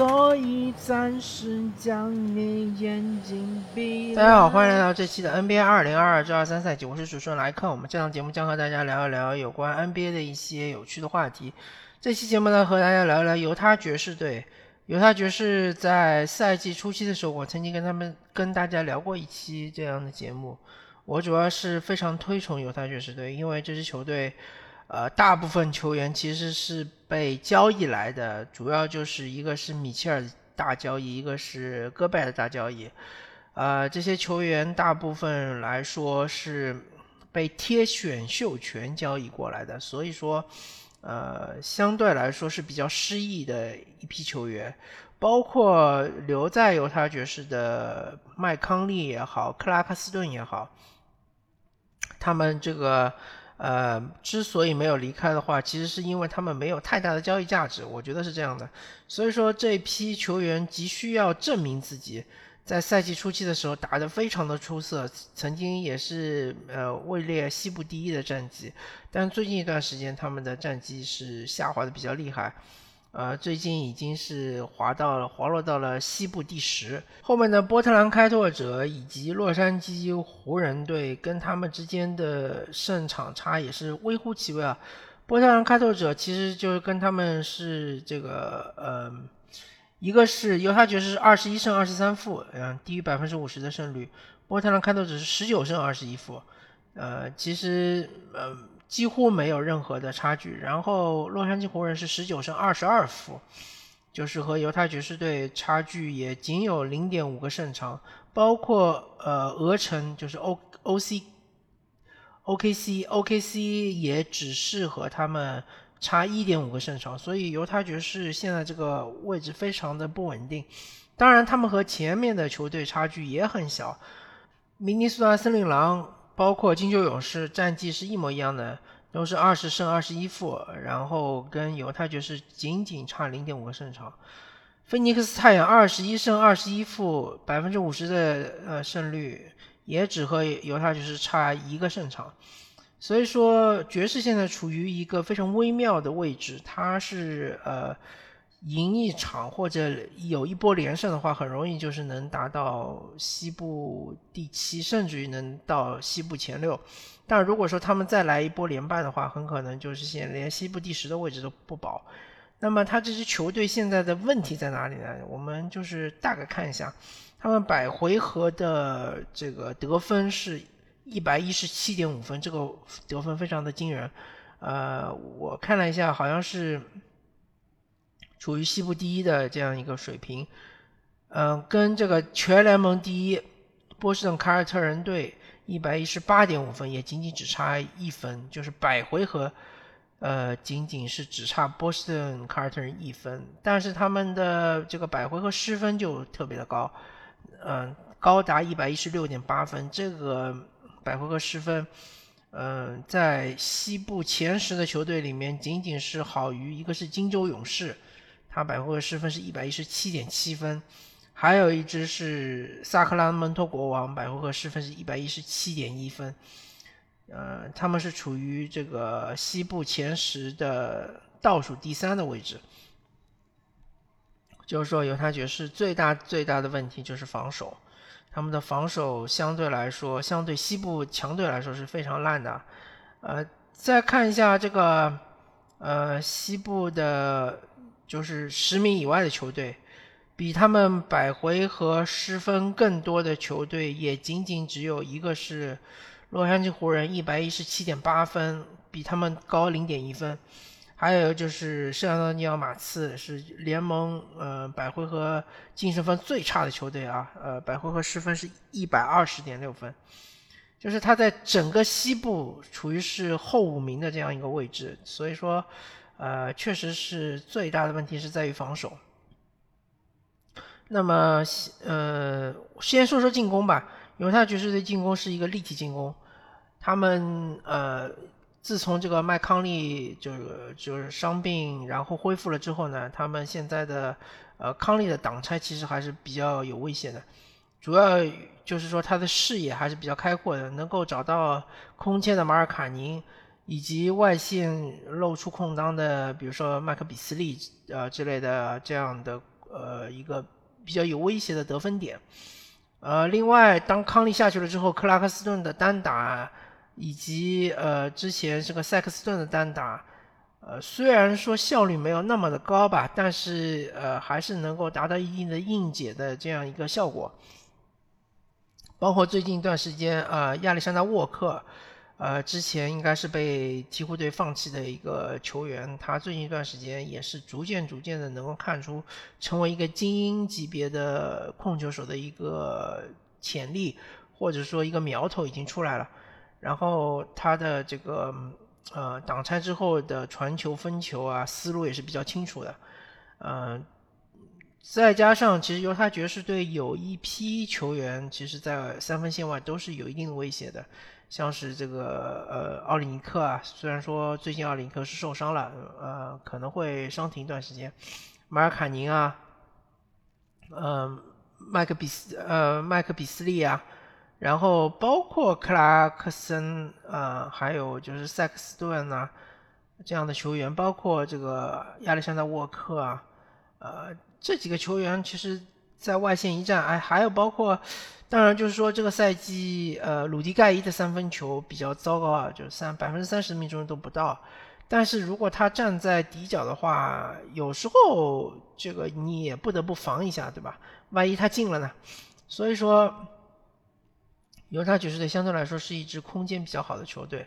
所以暂时将你眼睛闭。大家好，欢迎来到这期的 NBA 二零二二至二三赛季，我是主持人莱克。我们这档节目将和大家聊一聊有关 NBA 的一些有趣的话题。这期节目呢，和大家聊一聊犹他爵士队。犹他爵士在赛季初期的时候，我曾经跟他们跟大家聊过一期这样的节目。我主要是非常推崇犹他爵士队，因为这支球队。呃，大部分球员其实是被交易来的，主要就是一个是米切尔大交易，一个是戈拜的大交易。呃，这些球员大部分来说是被贴选秀权交易过来的，所以说，呃，相对来说是比较失意的一批球员，包括留在犹他爵士的麦康利也好，克拉克斯顿也好，他们这个。呃，之所以没有离开的话，其实是因为他们没有太大的交易价值，我觉得是这样的。所以说，这批球员急需要证明自己，在赛季初期的时候打得非常的出色，曾经也是呃位列西部第一的战绩，但最近一段时间他们的战绩是下滑的比较厉害。呃，最近已经是滑到了滑落到了西部第十。后面的波特兰开拓者以及洛杉矶湖人队跟他们之间的胜场差也是微乎其微啊。波特兰开拓者其实就是跟他们是这个呃，一个是犹他爵士二十一胜二十三负，嗯，低于百分之五十的胜率。波特兰开拓者是十九胜二十一负，呃，其实呃。几乎没有任何的差距，然后洛杉矶湖人是十九胜二十二负，就是和犹他爵士队差距也仅有零点五个胜场，包括呃俄城就是 O O C O K C O K C 也只是和他们差一点五个胜场，所以犹他爵士现在这个位置非常的不稳定。当然，他们和前面的球队差距也很小，明尼苏达森林狼。包括金州勇士战绩是一模一样的，都是二十胜二十一负，然后跟犹他爵士仅仅差零点五个胜场。菲尼克斯太阳二十一胜二十一负，百分之五十的呃胜率，也只和犹他爵士差一个胜场。所以说，爵士现在处于一个非常微妙的位置，它是呃。赢一场或者有一波连胜的话，很容易就是能达到西部第七，甚至于能到西部前六。但如果说他们再来一波连败的话，很可能就是现连西部第十的位置都不保。那么他这支球队现在的问题在哪里呢？我们就是大概看一下，他们百回合的这个得分是一百一十七点五分，这个得分非常的惊人。呃，我看了一下，好像是。处于西部第一的这样一个水平，嗯，跟这个全联盟第一波士顿凯尔特人队一百一十八点五分，也仅仅只差一分，就是百回合，呃，仅仅是只差波士顿凯尔特人一分，但是他们的这个百回合失分就特别的高，嗯，高达一百一十六点八分，这个百回合失分，嗯，在西部前十的球队里面，仅仅是好于一个是金州勇士。他百回合失分是一百一十七点七分，还有一支是萨克拉门托国王，百回合失分是一百一十七点一分。呃，他们是处于这个西部前十的倒数第三的位置。就是说，犹他爵士最大最大的问题就是防守，他们的防守相对来说，相对西部强队来说是非常烂的。呃，再看一下这个，呃，西部的。就是十名以外的球队，比他们百回合失分更多的球队，也仅仅只有一个是洛杉矶湖人，一百一十七点八分，比他们高零点一分。还有就是圣安东尼奥马刺是联盟呃百回合净胜分最差的球队啊，呃百回合失分是一百二十点六分，就是他在整个西部处于是后五名的这样一个位置，所以说。呃，确实是最大的问题是在于防守。那么，呃，先说说进攻吧。犹他爵士队进攻是一个立体进攻，他们呃，自从这个麦康利就是就是伤病然后恢复了之后呢，他们现在的呃康利的挡拆其实还是比较有威胁的，主要就是说他的视野还是比较开阔的，能够找到空切的马尔卡宁。以及外线露出空当的，比如说麦克比斯利呃之类的这样的呃一个比较有威胁的得分点。呃，另外当康利下去了之后，克拉克斯顿的单打以及呃之前这个塞克斯顿的单打。呃，虽然说效率没有那么的高吧，但是呃，还是能够达到一定的应解的这样一个效果。包括最近一段时间，呃，亚历山大沃克，呃，之前应该是被鹈鹕队放弃的一个球员，他最近一段时间也是逐渐逐渐的能够看出成为一个精英级别的控球手的一个潜力，或者说一个苗头已经出来了。然后他的这个。呃，挡拆之后的传球、分球啊，思路也是比较清楚的。嗯，再加上其实犹他爵士队有一批球员，其实在三分线外都是有一定的威胁的，像是这个呃奥里尼克啊，虽然说最近奥里尼克是受伤了，呃可能会伤停一段时间。马尔卡宁啊，嗯，麦克比斯呃麦克比斯利啊。然后包括克拉克森啊，还有就是塞克斯顿啊这样的球员，包括这个亚历山大沃克啊，呃，这几个球员其实，在外线一战，哎，还有包括，当然就是说这个赛季，呃，鲁迪盖伊的三分球比较糟糕啊，就是三百分之三十命中率都不到。但是如果他站在底角的话，有时候这个你也不得不防一下，对吧？万一他进了呢？所以说。犹他爵士队相对来说是一支空间比较好的球队，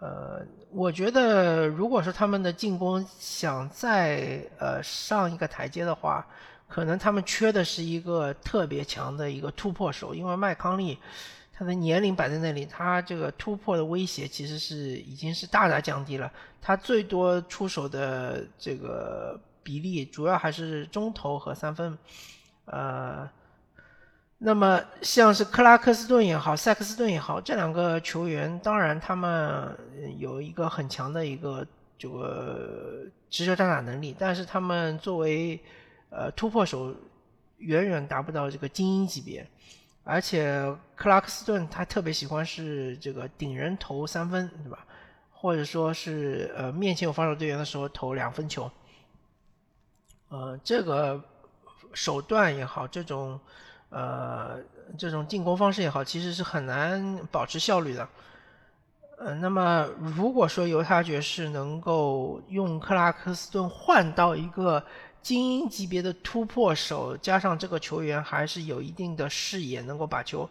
呃，我觉得如果说他们的进攻想再呃上一个台阶的话，可能他们缺的是一个特别强的一个突破手，因为麦康利他的年龄摆在那里，他这个突破的威胁其实是已经是大大降低了，他最多出手的这个比例主要还是中投和三分，呃。那么像是克拉克斯顿也好，塞克斯顿也好，这两个球员，当然他们有一个很强的一个这个持球单打能力，但是他们作为呃突破手，远远达不到这个精英级别。而且克拉克斯顿他特别喜欢是这个顶人投三分，对吧？或者说是呃面前有防守队员的时候投两分球。呃，这个手段也好，这种。呃，这种进攻方式也好，其实是很难保持效率的。呃，那么如果说犹他爵士能够用克拉克斯顿换到一个精英级别的突破手，加上这个球员还是有一定的视野，能够把球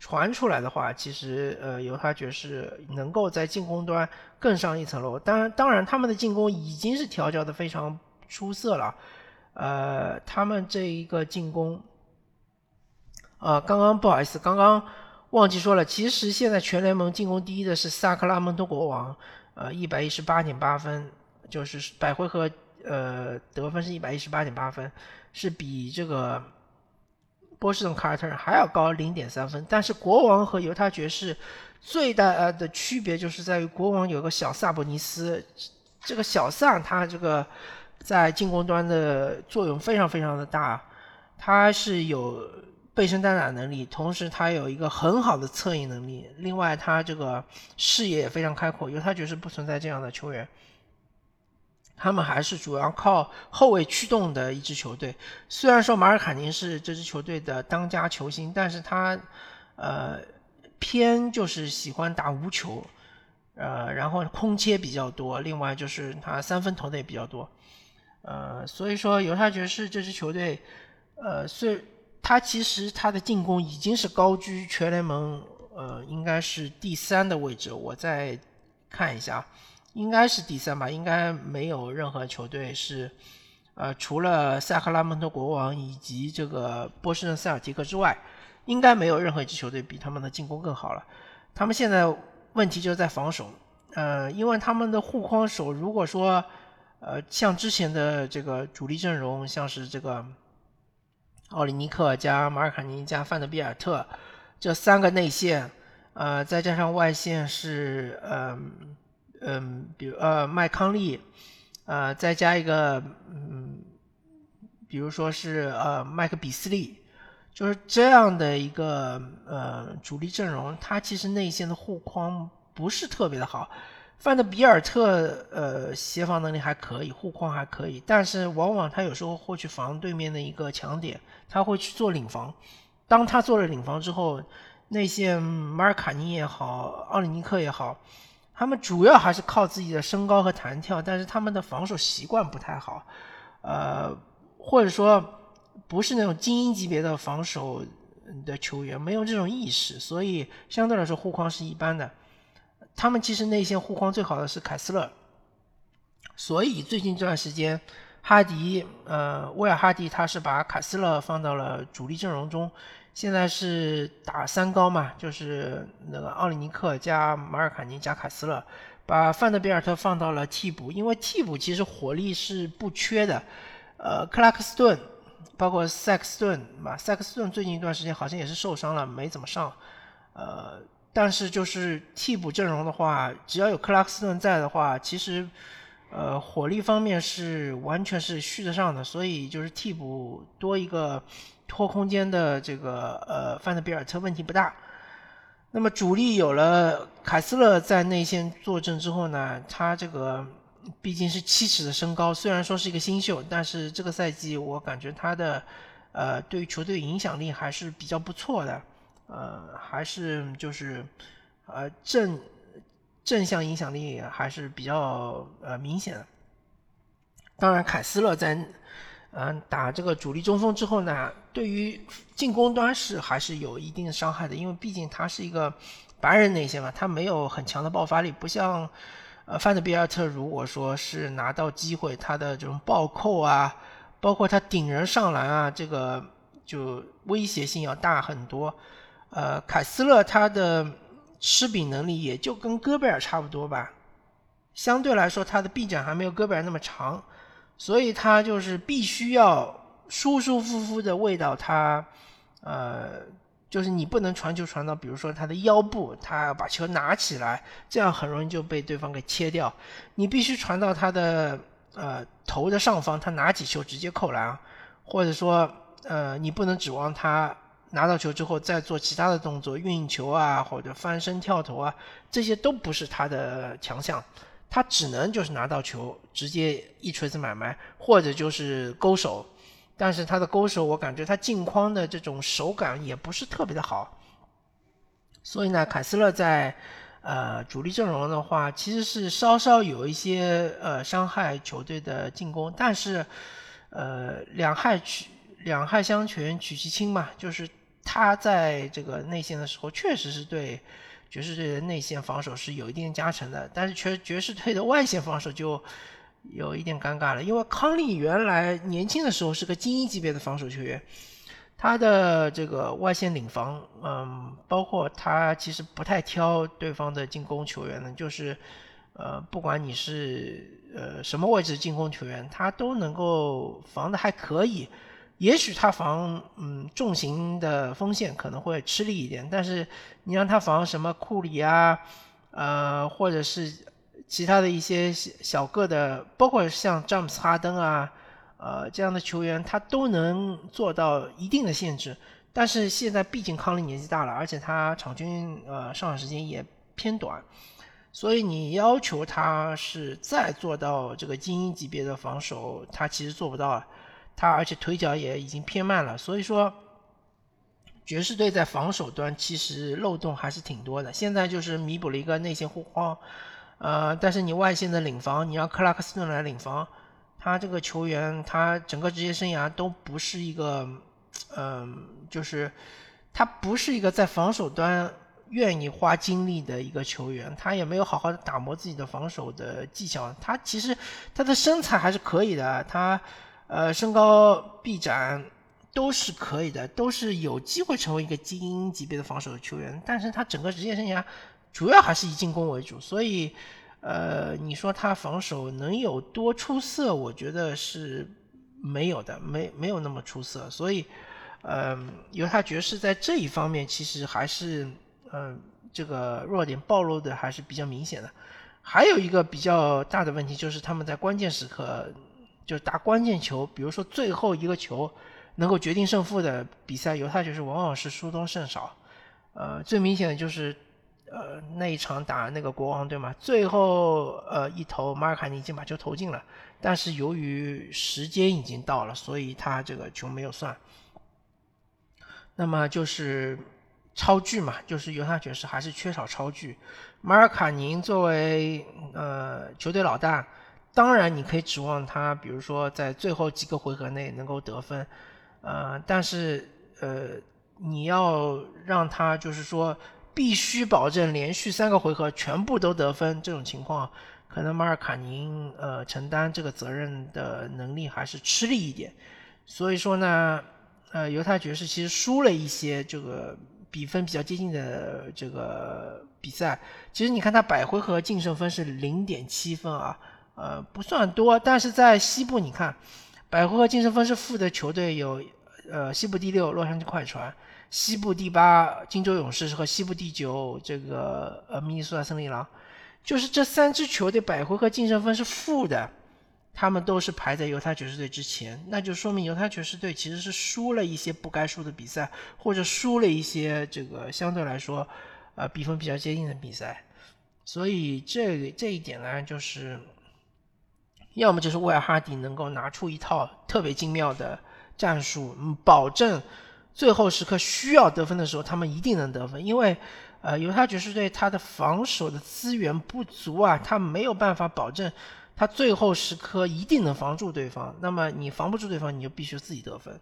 传出来的话，其实呃，犹他爵士能够在进攻端更上一层楼。当然，当然他们的进攻已经是调教的非常出色了。呃，他们这一个进攻。啊，刚刚不好意思，刚刚忘记说了。其实现在全联盟进攻第一的是萨克拉门托国王，呃，一百一十八点八分，就是百回合呃得分是一百一十八点八分，是比这个波士顿凯尔特人还要高零点三分。但是国王和犹他爵士最大的区别就是在于国王有个小萨博尼斯，这个小萨他这个在进攻端的作用非常非常的大，他是有。背身单打能力，同时他有一个很好的策应能力。另外，他这个视野也非常开阔。犹他爵士不存在这样的球员，他们还是主要靠后卫驱动的一支球队。虽然说马尔卡宁是这支球队的当家球星，但是他呃偏就是喜欢打无球，呃，然后空切比较多。另外就是他三分投的也比较多，呃，所以说犹他爵士这支球队，呃，虽他其实他的进攻已经是高居全联盟，呃，应该是第三的位置。我再看一下，应该是第三吧，应该没有任何球队是，呃，除了萨克拉门托国王以及这个波士顿塞尔提克之外，应该没有任何一支球队比他们的进攻更好了。他们现在问题就是在防守，呃，因为他们的护框手如果说，呃，像之前的这个主力阵容，像是这个。奥里尼克加马尔卡尼加范德比尔特这三个内线，呃，再加上外线是嗯嗯，比如呃麦康利，呃，再加一个嗯，比如说是呃麦克比斯利，就是这样的一个呃主力阵容，他其实内线的护框不是特别的好，范德比尔特呃协防能力还可以，护框还可以，但是往往他有时候会去防对面的一个强点，他会去做领防。当他做了领防之后，内线马尔卡尼也好，奥里尼克也好，他们主要还是靠自己的身高和弹跳，但是他们的防守习惯不太好，呃，或者说不是那种精英级别的防守的球员，没有这种意识，所以相对来说护框是一般的。他们其实内线护框最好的是凯斯勒，所以最近这段时间，哈迪呃威尔哈迪他是把凯斯勒放到了主力阵容中。现在是打三高嘛，就是那个奥里尼克加马尔卡尼加凯斯勒，把范德比尔特放到了替补，因为替补其实火力是不缺的。呃，克拉克斯顿，包括塞克斯顿嘛，塞克斯顿最近一段时间好像也是受伤了，没怎么上。呃，但是就是替补阵容的话，只要有克拉克斯顿在的话，其实呃火力方面是完全是续得上的，所以就是替补多一个。拖空间的这个呃范德比尔特问题不大，那么主力有了凯斯勒在内线坐镇之后呢，他这个毕竟是七尺的身高，虽然说是一个新秀，但是这个赛季我感觉他的呃对于球队影响力还是比较不错的，呃还是就是呃正正向影响力还是比较呃明显的。当然凯斯勒在。嗯，打这个主力中锋之后呢，对于进攻端是还是有一定的伤害的，因为毕竟他是一个白人内线嘛，他没有很强的爆发力，不像呃范德比尔特，如果说是拿到机会，他的这种暴扣啊，包括他顶人上篮啊，这个就威胁性要大很多。呃，凯斯勒他的吃饼能力也就跟戈贝尔差不多吧，相对来说他的臂展还没有戈贝尔那么长。所以他就是必须要舒舒服服的喂到他，呃，就是你不能传球传到，比如说他的腰部，他把球拿起来，这样很容易就被对方给切掉。你必须传到他的呃头的上方，他拿起球直接扣篮，或者说呃你不能指望他拿到球之后再做其他的动作，运球啊或者翻身跳投啊，这些都不是他的强项。他只能就是拿到球直接一锤子买卖，或者就是勾手，但是他的勾手我感觉他镜框的这种手感也不是特别的好，所以呢，凯斯勒在呃主力阵容的话，其实是稍稍有一些呃伤害球队的进攻，但是呃两害取两害相权取其轻嘛，就是他在这个内线的时候确实是对。爵士队的内线防守是有一定加成的，但是爵爵士队的外线防守就有一点尴尬了。因为康利原来年轻的时候是个精英级别的防守球员，他的这个外线领防，嗯，包括他其实不太挑对方的进攻球员的，就是呃，不管你是呃什么位置进攻球员，他都能够防的还可以。也许他防嗯重型的锋线可能会吃力一点，但是你让他防什么库里啊，呃或者是其他的一些小个的，包括像詹姆斯哈登啊，呃这样的球员，他都能做到一定的限制。但是现在毕竟康利年纪大了，而且他场均呃上场时间也偏短，所以你要求他是再做到这个精英级别的防守，他其实做不到。他而且腿脚也已经偏慢了，所以说爵士队在防守端其实漏洞还是挺多的。现在就是弥补了一个内线护框，呃，但是你外线的领防，你让克拉克斯顿来领防，他这个球员他整个职业生涯都不是一个，嗯，就是他不是一个在防守端愿意花精力的一个球员，他也没有好好的打磨自己的防守的技巧。他其实他的身材还是可以的，他。呃，身高、臂展都是可以的，都是有机会成为一个精英级别的防守球员。但是他整个职业生涯主要还是以进攻为主，所以，呃，你说他防守能有多出色？我觉得是没有的，没没有那么出色。所以，呃，犹他爵士在这一方面其实还是，嗯，这个弱点暴露的还是比较明显的。还有一个比较大的问题就是他们在关键时刻。就是打关键球，比如说最后一个球能够决定胜负的比赛，犹他爵士往往是输多胜少。呃，最明显的就是呃那一场打那个国王队嘛，最后呃一投马尔卡尼已经把球投进了，但是由于时间已经到了，所以他这个球没有算。那么就是超巨嘛，就是犹他爵士还是缺少超巨。马尔卡宁作为呃球队老大，当然你可以指望他，比如说在最后几个回合内能够得分，呃，但是呃你要让他就是说必须保证连续三个回合全部都得分，这种情况可能马尔卡宁呃承担这个责任的能力还是吃力一点。所以说呢。呃，犹他爵士其实输了一些这个比分比较接近的这个比赛。其实你看他百回合净胜分是零点七分啊，呃，不算多。但是在西部，你看百回合净胜分是负的球队有，呃，西部第六洛杉矶快船，西部第八金州勇士和西部第九这个呃明尼苏达森林狼，就是这三支球队百回合净胜分是负的。他们都是排在犹他爵士队之前，那就说明犹他爵士队其实是输了一些不该输的比赛，或者输了一些这个相对来说，呃，比分比较接近的比赛。所以这这一点呢，就是要么就是威尔哈迪能够拿出一套特别精妙的战术，嗯保证最后时刻需要得分的时候，他们一定能得分。因为呃，犹他爵士队他的防守的资源不足啊，他没有办法保证。他最后时刻一定能防住对方，那么你防不住对方，你就必须自己得分。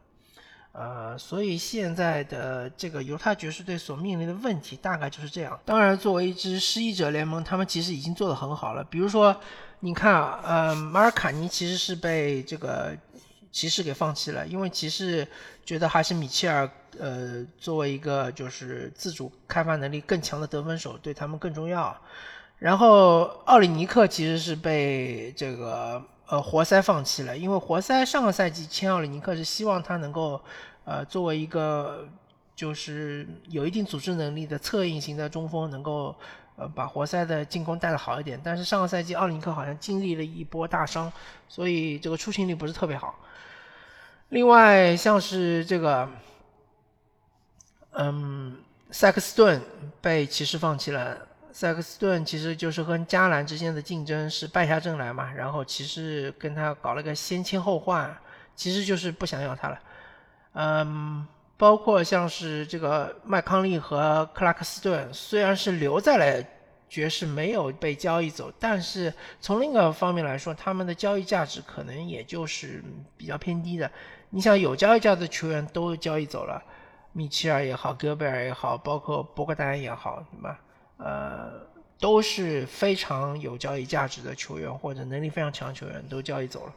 呃，所以现在的这个犹他爵士队所面临的问题大概就是这样。当然，作为一支失意者联盟，他们其实已经做得很好了。比如说，你看啊，呃，马尔卡尼其实是被这个骑士给放弃了，因为骑士觉得还是米切尔，呃，作为一个就是自主开发能力更强的得分手，对他们更重要。然后奥里尼克其实是被这个呃活塞放弃了，因为活塞上个赛季签奥里尼克是希望他能够呃作为一个就是有一定组织能力的策应型的中锋，能够呃把活塞的进攻带的好一点。但是上个赛季奥里尼克好像经历了一波大伤，所以这个出勤率不是特别好。另外像是这个嗯塞克斯顿被骑士放弃了。塞克斯顿其实就是跟加兰之间的竞争是败下阵来嘛，然后骑士跟他搞了个先签后换，其实就是不想要他了。嗯，包括像是这个麦康利和克拉克斯顿，虽然是留在了爵士，没有被交易走，但是从另一个方面来说，他们的交易价值可能也就是比较偏低的。你想有交易价值的球员都交易走了，米切尔也好，戈贝尔也好，包括博格丹也好，对吧？呃，都是非常有交易价值的球员，或者能力非常强的球员都交易走了，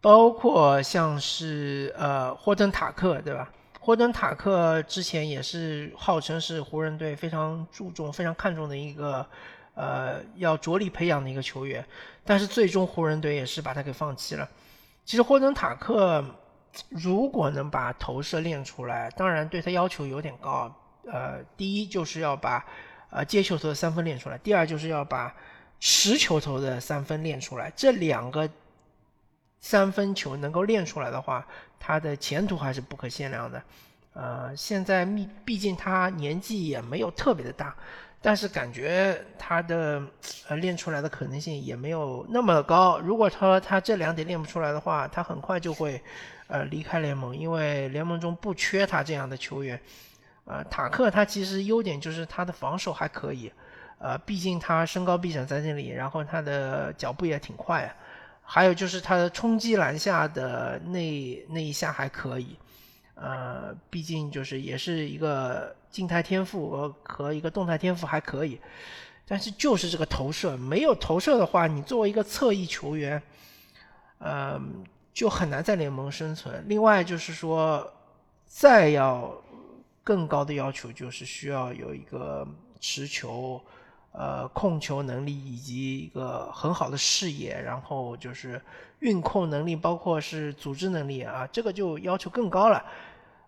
包括像是呃霍登塔克，对吧？霍登塔克之前也是号称是湖人队非常注重、非常看重的一个呃要着力培养的一个球员，但是最终湖人队也是把他给放弃了。其实霍登塔克如果能把投射练出来，当然对他要求有点高。呃，第一就是要把呃接球投的三分练出来，第二就是要把持球投的三分练出来。这两个三分球能够练出来的话，他的前途还是不可限量的。呃，现在毕毕竟他年纪也没有特别的大，但是感觉他的呃练出来的可能性也没有那么高。如果说他这两点练不出来的话，他很快就会呃离开联盟，因为联盟中不缺他这样的球员。呃，塔克他其实优点就是他的防守还可以，呃，毕竟他身高臂展在这里，然后他的脚步也挺快，还有就是他的冲击篮下的那那一下还可以，呃，毕竟就是也是一个静态天赋和和一个动态天赋还可以，但是就是这个投射没有投射的话，你作为一个侧翼球员，呃，就很难在联盟生存。另外就是说，再要。更高的要求就是需要有一个持球、呃控球能力以及一个很好的视野，然后就是运控能力，包括是组织能力啊，这个就要求更高了。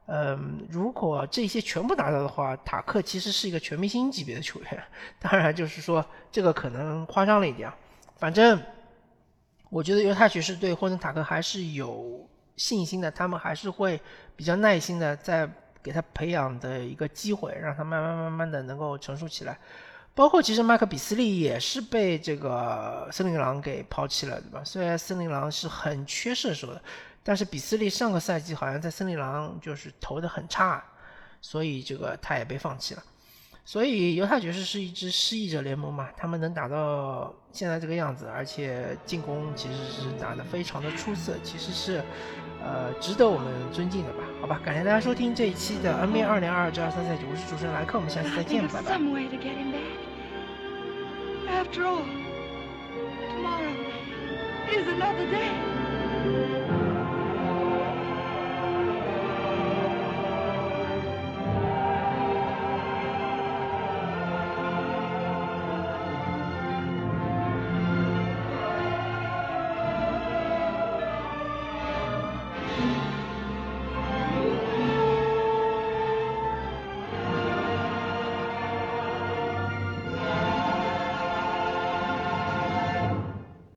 嗯，如果这些全部达到的话，塔克其实是一个全明星级别的球员。当然，就是说这个可能夸张了一点。反正我觉得犹他爵士队或者塔克还是有信心的，他们还是会比较耐心的在。给他培养的一个机会，让他慢慢慢慢的能够成熟起来。包括其实麦克比斯利也是被这个森林狼给抛弃了，对吧？虽然森林狼是很缺射手的，但是比斯利上个赛季好像在森林狼就是投的很差，所以这个他也被放弃了。所以犹他爵士是一支失意者联盟嘛，他们能打到现在这个样子，而且进攻其实是打得非常的出色，其实是呃值得我们尊敬的吧？好吧，感谢大家收听这一期的 NBA 二零二二至二三赛季，我是主持人莱克，我们下次再见，拜拜。Is another day.